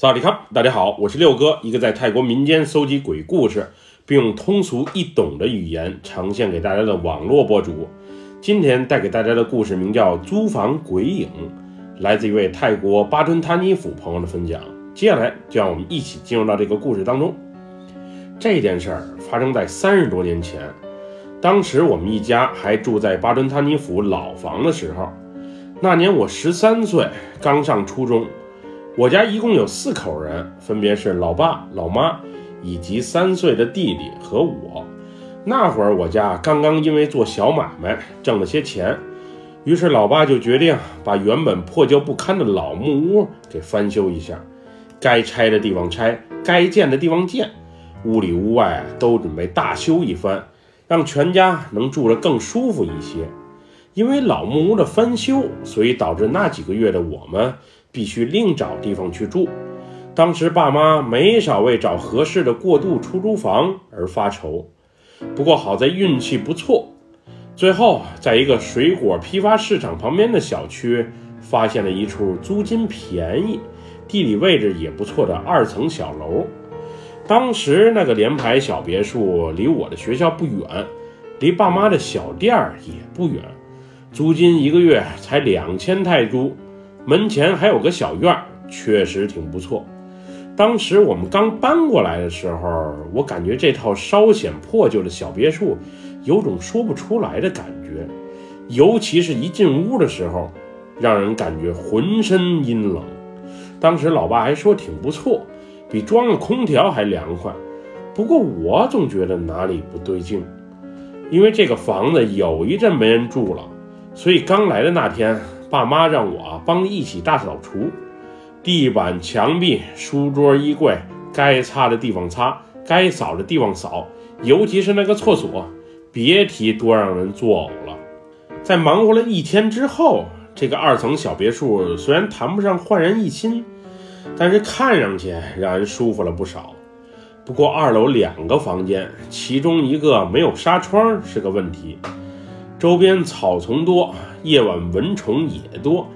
萨瓦迪卡，大家好，我是六哥，一个在泰国民间搜集鬼故事，并用通俗易懂的语言呈现给大家的网络博主。今天带给大家的故事名叫《租房鬼影》，来自一位泰国巴吞塔尼府朋友的分享。接下来就让我们一起进入到这个故事当中。这件事儿发生在三十多年前，当时我们一家还住在巴顿塔尼府老房的时候，那年我十三岁，刚上初中。我家一共有四口人，分别是老爸、老妈以及三岁的弟弟和我。那会儿我家刚刚因为做小买卖挣了些钱，于是老爸就决定把原本破旧不堪的老木屋给翻修一下，该拆的地方拆，该建的地方建，屋里屋外都准备大修一番，让全家能住得更舒服一些。因为老木屋的翻修，所以导致那几个月的我们。必须另找地方去住。当时爸妈没少为找合适的过渡出租房而发愁。不过好在运气不错，最后在一个水果批发市场旁边的小区发现了一处租金便宜、地理位置也不错的二层小楼。当时那个联排小别墅离我的学校不远，离爸妈的小店儿也不远，租金一个月才两千泰铢。门前还有个小院儿，确实挺不错。当时我们刚搬过来的时候，我感觉这套稍显破旧的小别墅有种说不出来的感觉，尤其是一进屋的时候，让人感觉浑身阴冷。当时老爸还说挺不错，比装了空调还凉快。不过我总觉得哪里不对劲，因为这个房子有一阵没人住了，所以刚来的那天。爸妈让我帮一起大扫除，地板、墙壁、书桌、衣柜，该擦的地方擦，该扫的地方扫，尤其是那个厕所，别提多让人作呕了。在忙活了一天之后，这个二层小别墅虽然谈不上焕然一新，但是看上去让人舒服了不少。不过二楼两个房间，其中一个没有纱窗是个问题。周边草丛多，夜晚蚊虫也多。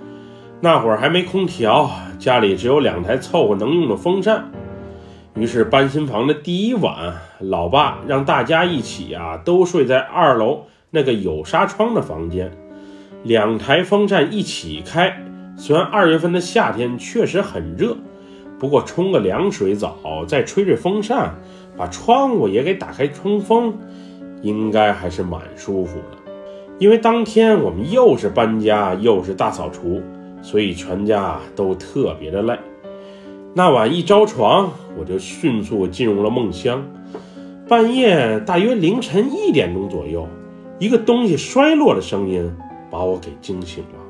那会儿还没空调，家里只有两台凑合能用的风扇。于是搬新房的第一晚，老爸让大家一起啊都睡在二楼那个有纱窗的房间，两台风扇一起开。虽然二月份的夏天确实很热，不过冲个凉水澡，再吹吹风扇，把窗户也给打开通风，应该还是蛮舒服的。因为当天我们又是搬家又是大扫除，所以全家都特别的累。那晚一着床，我就迅速进入了梦乡。半夜大约凌晨一点钟左右，一个东西摔落的声音把我给惊醒了。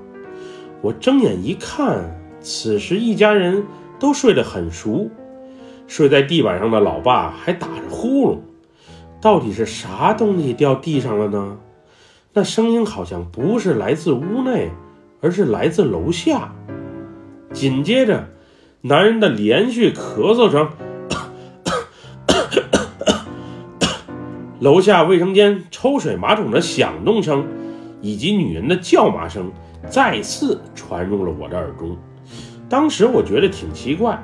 我睁眼一看，此时一家人都睡得很熟，睡在地板上的老爸还打着呼噜。到底是啥东西掉地上了呢？那声音好像不是来自屋内，而是来自楼下。紧接着，男人的连续咳嗽声，楼下卫生间抽水马桶的响动声，以及女人的叫骂声，再次传入了我的耳中。当时我觉得挺奇怪，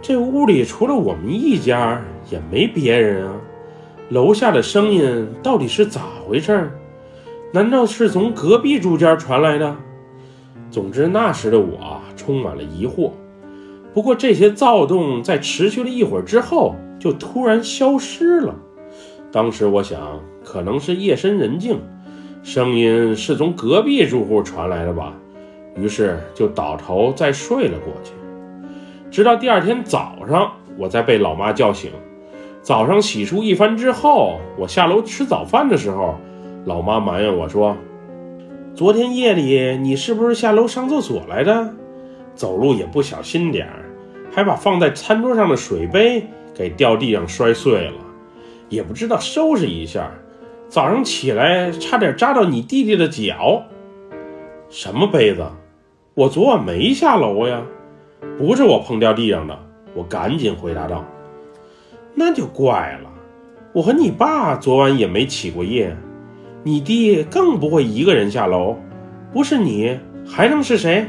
这屋里除了我们一家，也没别人啊。楼下的声音到底是咋回事儿？难道是从隔壁住家传来的？总之，那时的我充满了疑惑。不过，这些躁动在持续了一会儿之后，就突然消失了。当时我想，可能是夜深人静，声音是从隔壁住户传来的吧。于是就倒头再睡了过去。直到第二天早上，我才被老妈叫醒。早上洗漱一番之后，我下楼吃早饭的时候。老妈埋怨我说：“昨天夜里你是不是下楼上厕所来的？走路也不小心点儿，还把放在餐桌上的水杯给掉地上摔碎了，也不知道收拾一下。早上起来差点扎到你弟弟的脚。什么杯子？我昨晚没下楼呀，不是我碰掉地上的。”我赶紧回答道：“那就怪了，我和你爸昨晚也没起过夜。”你弟更不会一个人下楼，不是你还能是谁？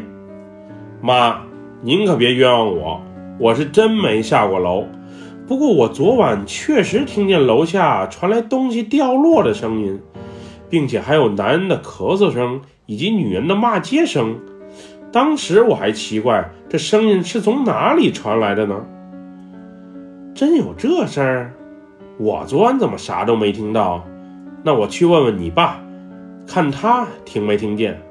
妈，您可别冤枉我，我是真没下过楼。不过我昨晚确实听见楼下传来东西掉落的声音，并且还有男人的咳嗽声以及女人的骂街声。当时我还奇怪，这声音是从哪里传来的呢？真有这事儿？我昨晚怎么啥都没听到？那我去问问你爸，看他听没听见。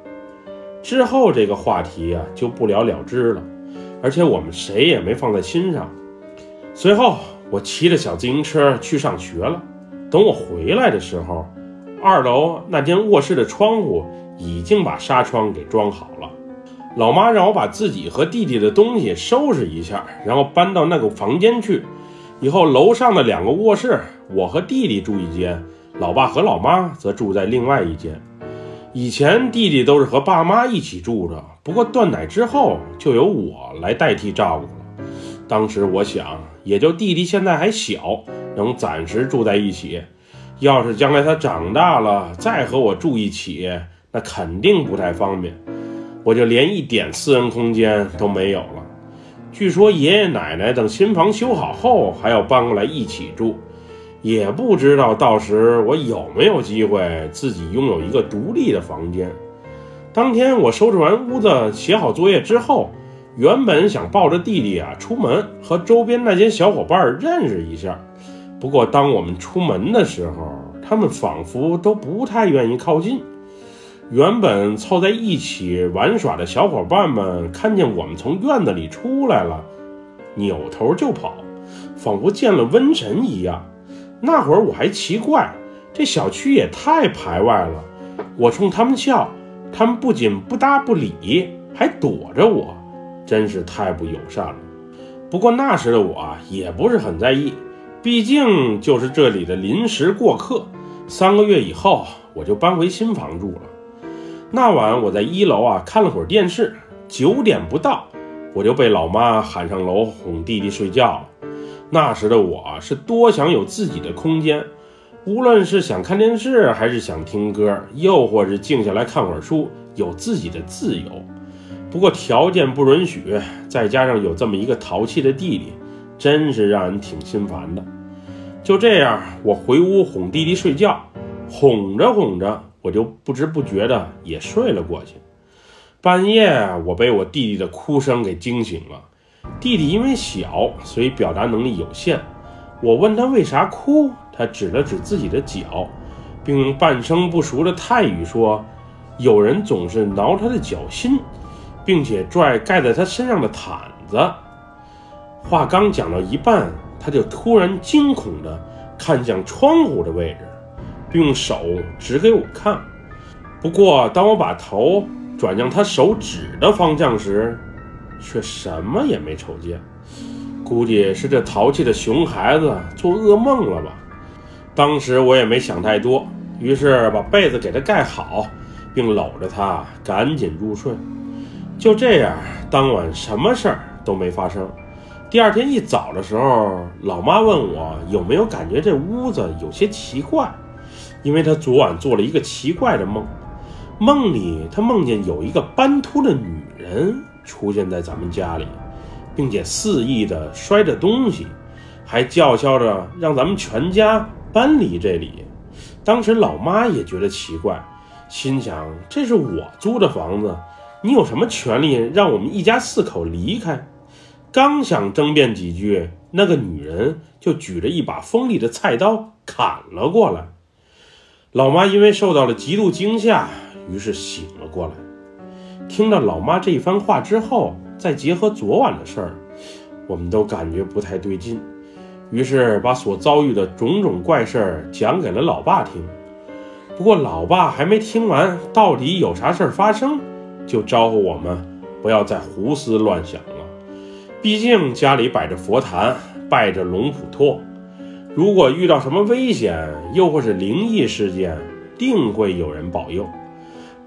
之后这个话题啊就不了了之了，而且我们谁也没放在心上。随后，我骑着小自行车去上学了。等我回来的时候，二楼那间卧室的窗户已经把纱窗给装好了。老妈让我把自己和弟弟的东西收拾一下，然后搬到那个房间去。以后楼上的两个卧室，我和弟弟住一间，老爸和老妈则住在另外一间。以前弟弟都是和爸妈一起住着，不过断奶之后就由我来代替照顾了。当时我想。也就弟弟现在还小，能暂时住在一起。要是将来他长大了再和我住一起，那肯定不太方便。我就连一点私人空间都没有了。据说爷爷奶奶等新房修好后还要搬过来一起住，也不知道到时我有没有机会自己拥有一个独立的房间。当天我收拾完屋子，写好作业之后。原本想抱着弟弟啊出门和周边那些小伙伴认识一下，不过当我们出门的时候，他们仿佛都不太愿意靠近。原本凑在一起玩耍的小伙伴们看见我们从院子里出来了，扭头就跑，仿佛见了瘟神一样。那会儿我还奇怪，这小区也太排外了。我冲他们笑，他们不仅不搭不理，还躲着我。真是太不友善了。不过那时的我啊，也不是很在意，毕竟就是这里的临时过客。三个月以后，我就搬回新房住了。那晚我在一楼啊看了会儿电视，九点不到，我就被老妈喊上楼哄弟弟睡觉了。那时的我是多想有自己的空间，无论是想看电视，还是想听歌，又或是静下来看会儿书，有自己的自由。不过条件不允许，再加上有这么一个淘气的弟弟，真是让人挺心烦的。就这样，我回屋哄弟弟睡觉，哄着哄着，我就不知不觉的也睡了过去。半夜，我被我弟弟的哭声给惊醒了。弟弟因为小，所以表达能力有限。我问他为啥哭，他指了指自己的脚，并用半生不熟的泰语说：“有人总是挠他的脚心。”并且拽盖在他身上的毯子。话刚讲到一半，他就突然惊恐地看向窗户的位置，并用手指给我看。不过，当我把头转向他手指的方向时，却什么也没瞅见。估计是这淘气的熊孩子做噩梦了吧。当时我也没想太多，于是把被子给他盖好，并搂着他赶紧入睡。就这样，当晚什么事儿都没发生。第二天一早的时候，老妈问我有没有感觉这屋子有些奇怪，因为她昨晚做了一个奇怪的梦。梦里她梦见有一个斑秃的女人出现在咱们家里，并且肆意的摔着东西，还叫嚣着让咱们全家搬离这里。当时老妈也觉得奇怪，心想这是我租的房子。你有什么权利让我们一家四口离开？刚想争辩几句，那个女人就举着一把锋利的菜刀砍了过来。老妈因为受到了极度惊吓，于是醒了过来。听到老妈这一番话之后，再结合昨晚的事儿，我们都感觉不太对劲，于是把所遭遇的种种怪事儿讲给了老爸听。不过老爸还没听完，到底有啥事儿发生？就招呼我们不要再胡思乱想了，毕竟家里摆着佛坛，拜着龙普托，如果遇到什么危险，又或是灵异事件，定会有人保佑，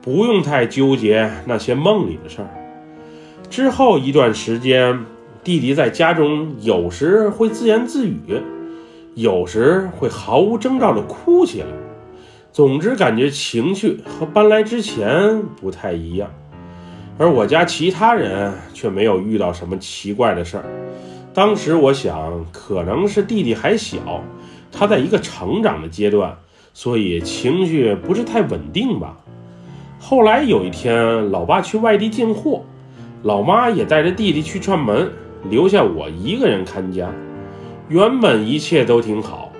不用太纠结那些梦里的事儿。之后一段时间，弟弟在家中有时会自言自语，有时会毫无征兆地哭起来，总之感觉情绪和搬来之前不太一样。而我家其他人却没有遇到什么奇怪的事儿。当时我想，可能是弟弟还小，他在一个成长的阶段，所以情绪不是太稳定吧。后来有一天，老爸去外地进货，老妈也带着弟弟去串门，留下我一个人看家。原本一切都挺好，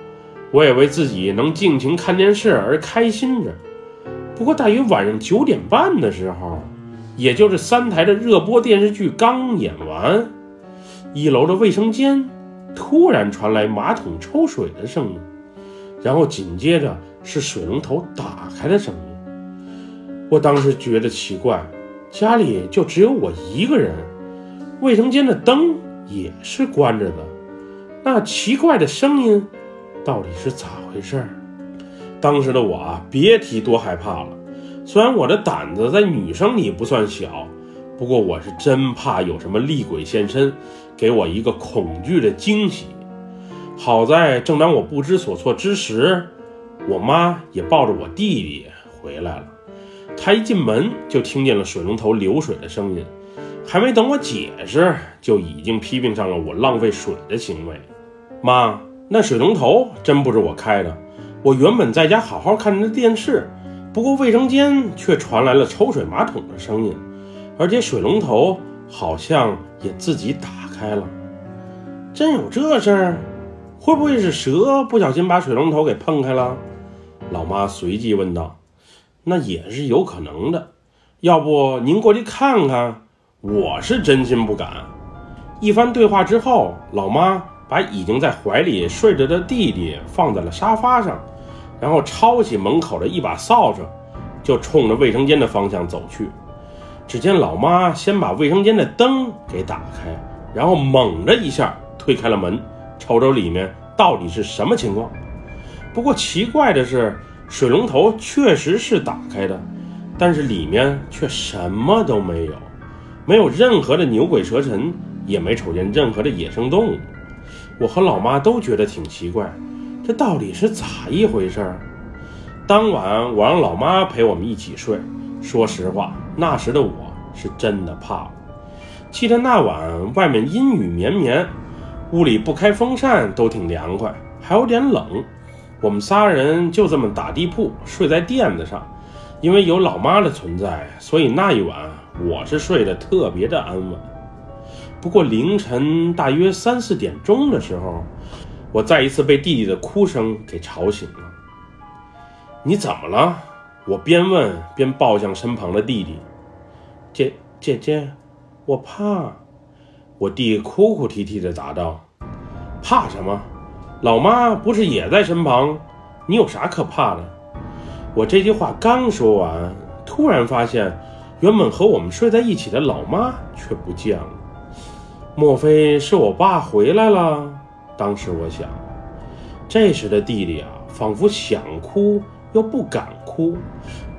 我也为自己能尽情看电视而开心着。不过大约晚上九点半的时候，也就是三台的热播电视剧刚演完。一楼的卫生间突然传来马桶抽水的声音，然后紧接着是水龙头打开的声音。我当时觉得奇怪，家里就只有我一个人，卫生间的灯也是关着的，那奇怪的声音到底是咋回事？当时的我啊，别提多害怕了。虽然我的胆子在女生里不算小。不过我是真怕有什么厉鬼现身，给我一个恐惧的惊喜。好在正当我不知所措之时，我妈也抱着我弟弟回来了。她一进门就听见了水龙头流水的声音，还没等我解释，就已经批评上了我浪费水的行为。妈，那水龙头真不是我开的，我原本在家好好看着电视，不过卫生间却传来了抽水马桶的声音。而且水龙头好像也自己打开了，真有这事儿？会不会是蛇不小心把水龙头给碰开了？老妈随即问道。那也是有可能的，要不您过去看看？我是真心不敢。一番对话之后，老妈把已经在怀里睡着的弟弟放在了沙发上，然后抄起门口的一把扫帚，就冲着卫生间的方向走去。只见老妈先把卫生间的灯给打开，然后猛的一下推开了门，瞅瞅里面到底是什么情况。不过奇怪的是，水龙头确实是打开的，但是里面却什么都没有，没有任何的牛鬼蛇神，也没瞅见任何的野生动物。我和老妈都觉得挺奇怪，这到底是咋一回事？当晚我让老妈陪我们一起睡。说实话，那时的我是真的怕了。记得那晚外面阴雨绵绵，屋里不开风扇都挺凉快，还有点冷。我们仨人就这么打地铺睡在垫子上，因为有老妈的存在，所以那一晚我是睡得特别的安稳。不过凌晨大约三四点钟的时候，我再一次被弟弟的哭声给吵醒了。你怎么了？我边问边抱向身旁的弟弟，姐姐姐，我怕。我弟哭哭啼啼地答道：“怕什么？老妈不是也在身旁？你有啥可怕的？”我这句话刚说完，突然发现，原本和我们睡在一起的老妈却不见了。莫非是我爸回来了？当时我想，这时的弟弟啊，仿佛想哭。又不敢哭，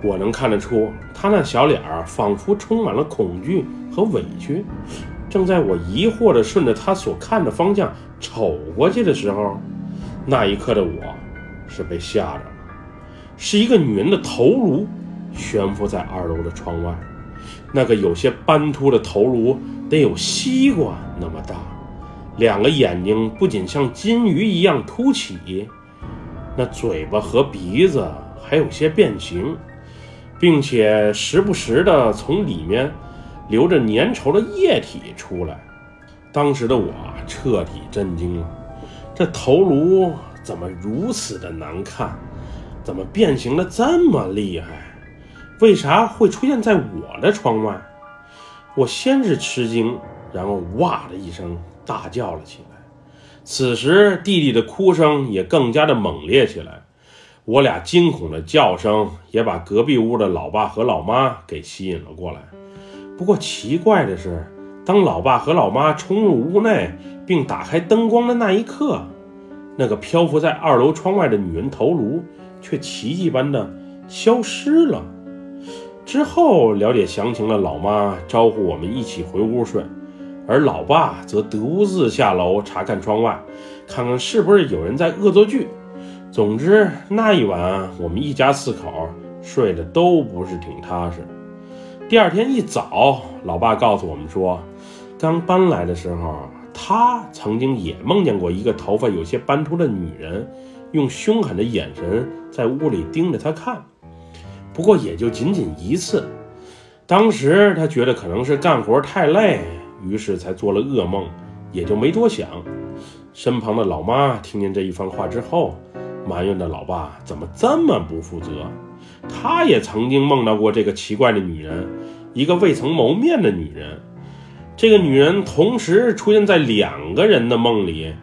我能看得出他那小脸儿仿佛充满了恐惧和委屈。正在我疑惑地顺着他所看的方向瞅过去的时候，那一刻的我是被吓着了。是一个女人的头颅悬浮在二楼的窗外，那个有些斑秃的头颅得有西瓜那么大，两个眼睛不仅像金鱼一样凸起。那嘴巴和鼻子还有些变形，并且时不时的从里面流着粘稠的液体出来。当时的我彻底震惊了，这头颅怎么如此的难看？怎么变形的这么厉害？为啥会出现在我的窗外？我先是吃惊，然后哇的一声大叫了起来。此时，弟弟的哭声也更加的猛烈起来，我俩惊恐的叫声也把隔壁屋的老爸和老妈给吸引了过来。不过奇怪的是，当老爸和老妈冲入屋内并打开灯光的那一刻，那个漂浮在二楼窗外的女人头颅却奇迹般的消失了。之后了解详情的老妈招呼我们一起回屋睡。而老爸则独自下楼查看窗外，看看是不是有人在恶作剧。总之，那一晚我们一家四口睡得都不是挺踏实。第二天一早，老爸告诉我们说，刚搬来的时候，他曾经也梦见过一个头发有些斑秃的女人，用凶狠的眼神在屋里盯着他看。不过也就仅仅一次。当时他觉得可能是干活太累，于是才做了噩梦，也就没多想。身旁的老妈听见这一番话之后，埋怨的老爸怎么这么不负责。他也曾经梦到过这个奇怪的女人，一个未曾谋面的女人。这个女人同时出现在两个人的梦里，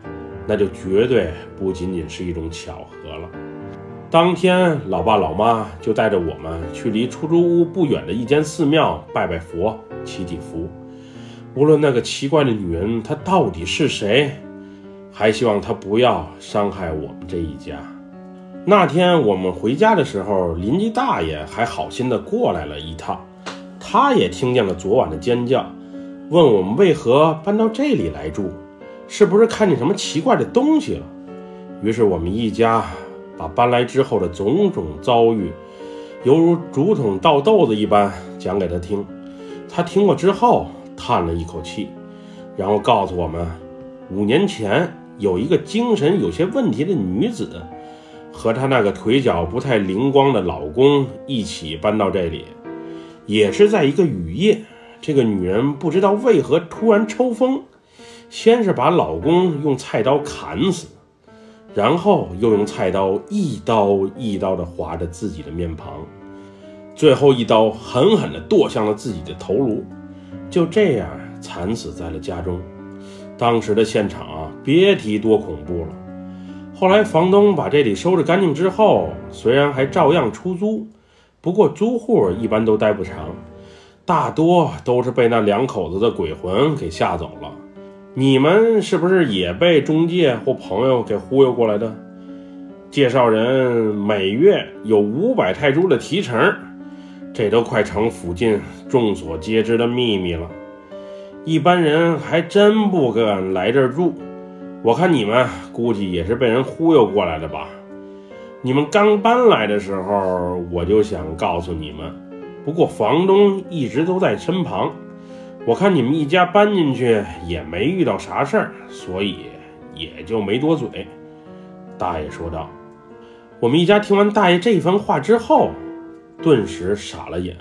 那就绝对不仅仅是一种巧合了。当天，老爸老妈就带着我们去离出租屋不远的一间寺庙拜拜佛、祈祈福。无论那个奇怪的女人她到底是谁，还希望她不要伤害我们这一家。那天我们回家的时候，邻居大爷还好心的过来了一趟，他也听见了昨晚的尖叫，问我们为何搬到这里来住，是不是看见什么奇怪的东西了？于是我们一家把搬来之后的种种遭遇，犹如竹筒倒豆子一般讲给他听。他听过之后叹了一口气，然后告诉我们，五年前有一个精神有些问题的女子。和她那个腿脚不太灵光的老公一起搬到这里，也是在一个雨夜。这个女人不知道为何突然抽风，先是把老公用菜刀砍死，然后又用菜刀一刀一刀地划着自己的面庞，最后一刀狠狠地剁向了自己的头颅，就这样惨死在了家中。当时的现场啊，别提多恐怖了。后来房东把这里收拾干净之后，虽然还照样出租，不过租户一般都待不长，大多都是被那两口子的鬼魂给吓走了。你们是不是也被中介或朋友给忽悠过来的？介绍人每月有五百泰铢的提成，这都快成附近众所皆知的秘密了。一般人还真不敢来这儿住。我看你们估计也是被人忽悠过来的吧？你们刚搬来的时候，我就想告诉你们，不过房东一直都在身旁。我看你们一家搬进去也没遇到啥事儿，所以也就没多嘴。大爷说道。我们一家听完大爷这番话之后，顿时傻了眼。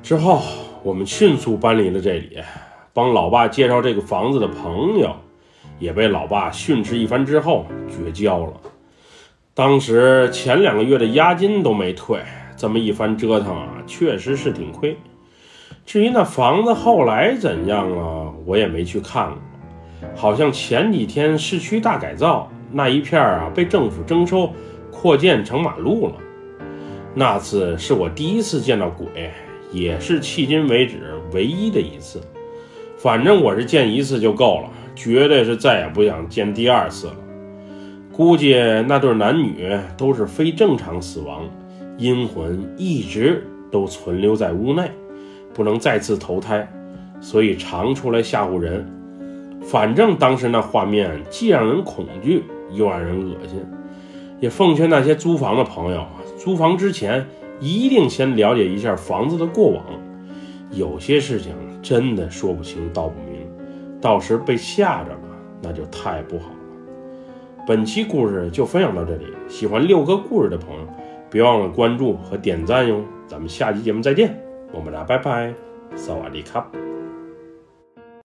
之后，我们迅速搬离了这里，帮老爸介绍这个房子的朋友。也被老爸训斥一番之后绝交了。当时前两个月的押金都没退，这么一番折腾啊，确实是挺亏。至于那房子后来怎样了，我也没去看过。好像前几天市区大改造那一片啊，被政府征收扩建成马路了。那次是我第一次见到鬼，也是迄今为止唯一的一次。反正我是见一次就够了。绝对是再也不想见第二次了。估计那对男女都是非正常死亡，阴魂一直都存留在屋内，不能再次投胎，所以常出来吓唬人。反正当时那画面既让人恐惧，又让人恶心。也奉劝那些租房的朋友，租房之前一定先了解一下房子的过往，有些事情真的说不清道不明。到时被吓着了，那就太不好了。本期故事就分享到这里，喜欢六哥故事的朋友，别忘了关注和点赞哟。咱们下期节目再见，么么哒拜拜，萨瓦迪卡。